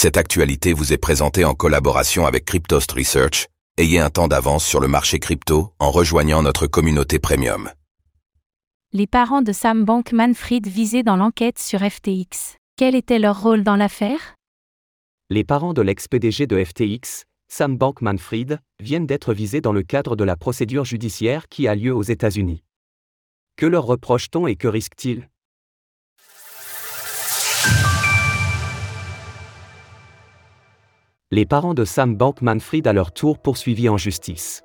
Cette actualité vous est présentée en collaboration avec Cryptost Research. Ayez un temps d'avance sur le marché crypto en rejoignant notre communauté premium. Les parents de Sam Bankman-Fried visés dans l'enquête sur FTX. Quel était leur rôle dans l'affaire? Les parents de l'ex-PDG de FTX, Sam Bankman-Fried, viennent d'être visés dans le cadre de la procédure judiciaire qui a lieu aux États-Unis. Que leur reproche-t-on et que risquent-ils Les parents de Sam Bankman-Fried à leur tour poursuivis en justice.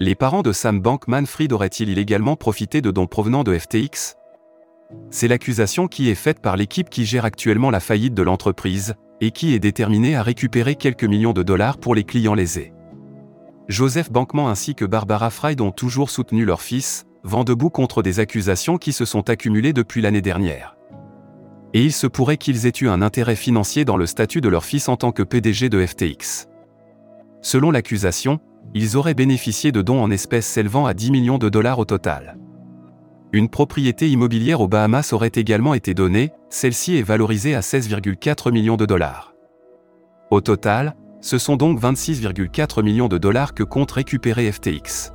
Les parents de Sam Bankman-Fried auraient-ils illégalement profité de dons provenant de FTX C'est l'accusation qui est faite par l'équipe qui gère actuellement la faillite de l'entreprise, et qui est déterminée à récupérer quelques millions de dollars pour les clients lésés. Joseph Bankman ainsi que Barbara Fried ont toujours soutenu leur fils, vent debout contre des accusations qui se sont accumulées depuis l'année dernière et il se pourrait qu'ils aient eu un intérêt financier dans le statut de leur fils en tant que PDG de FTX. Selon l'accusation, ils auraient bénéficié de dons en espèces s'élevant à 10 millions de dollars au total. Une propriété immobilière aux Bahamas aurait également été donnée, celle-ci est valorisée à 16,4 millions de dollars. Au total, ce sont donc 26,4 millions de dollars que compte récupérer FTX.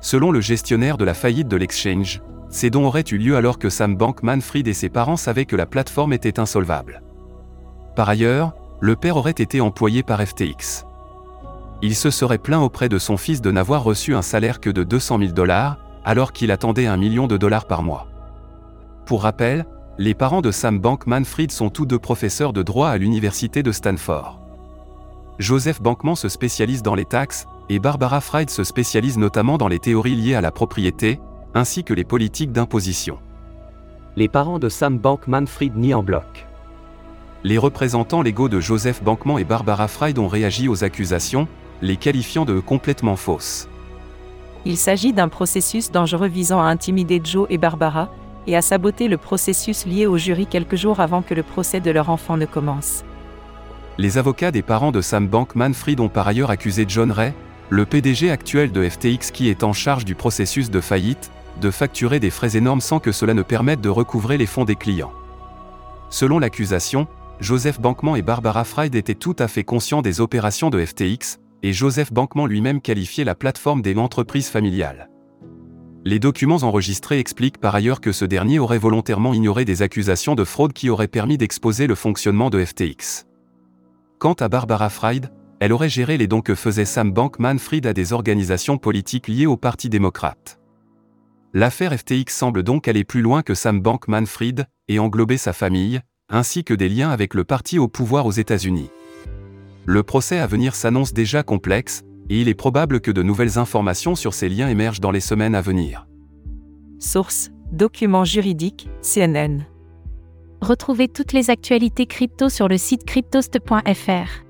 Selon le gestionnaire de la faillite de l'exchange, ces dons auraient eu lieu alors que Sam Bankman-Fried et ses parents savaient que la plateforme était insolvable. Par ailleurs, le père aurait été employé par FTX. Il se serait plaint auprès de son fils de n'avoir reçu un salaire que de 200 000 dollars, alors qu'il attendait un million de dollars par mois. Pour rappel, les parents de Sam Bankman-Fried sont tous deux professeurs de droit à l'université de Stanford. Joseph Bankman se spécialise dans les taxes, et Barbara Fried se spécialise notamment dans les théories liées à la propriété, ainsi que les politiques d'imposition. Les parents de Sam Bankman-Fried nient en bloc. Les représentants légaux de Joseph Bankman et Barbara Fried ont réagi aux accusations, les qualifiant de complètement fausses. Il s'agit d'un processus dangereux visant à intimider Joe et Barbara, et à saboter le processus lié au jury quelques jours avant que le procès de leur enfant ne commence. Les avocats des parents de Sam Bankman-Fried ont par ailleurs accusé John Ray, le PDG actuel de FTX qui est en charge du processus de faillite, de facturer des frais énormes sans que cela ne permette de recouvrer les fonds des clients. Selon l'accusation, Joseph Bankman et Barbara Fried étaient tout à fait conscients des opérations de FTX, et Joseph Bankman lui-même qualifiait la plateforme des entreprises familiales. Les documents enregistrés expliquent par ailleurs que ce dernier aurait volontairement ignoré des accusations de fraude qui auraient permis d'exposer le fonctionnement de FTX. Quant à Barbara Fried, elle aurait géré les dons que faisait Sam Bankman-Fried à des organisations politiques liées au Parti démocrate. L'affaire FTX semble donc aller plus loin que Sam Bankman-Fried et englober sa famille, ainsi que des liens avec le parti au pouvoir aux États-Unis. Le procès à venir s'annonce déjà complexe, et il est probable que de nouvelles informations sur ces liens émergent dans les semaines à venir. Source Documents juridiques, CNN. Retrouvez toutes les actualités crypto sur le site cryptost.fr.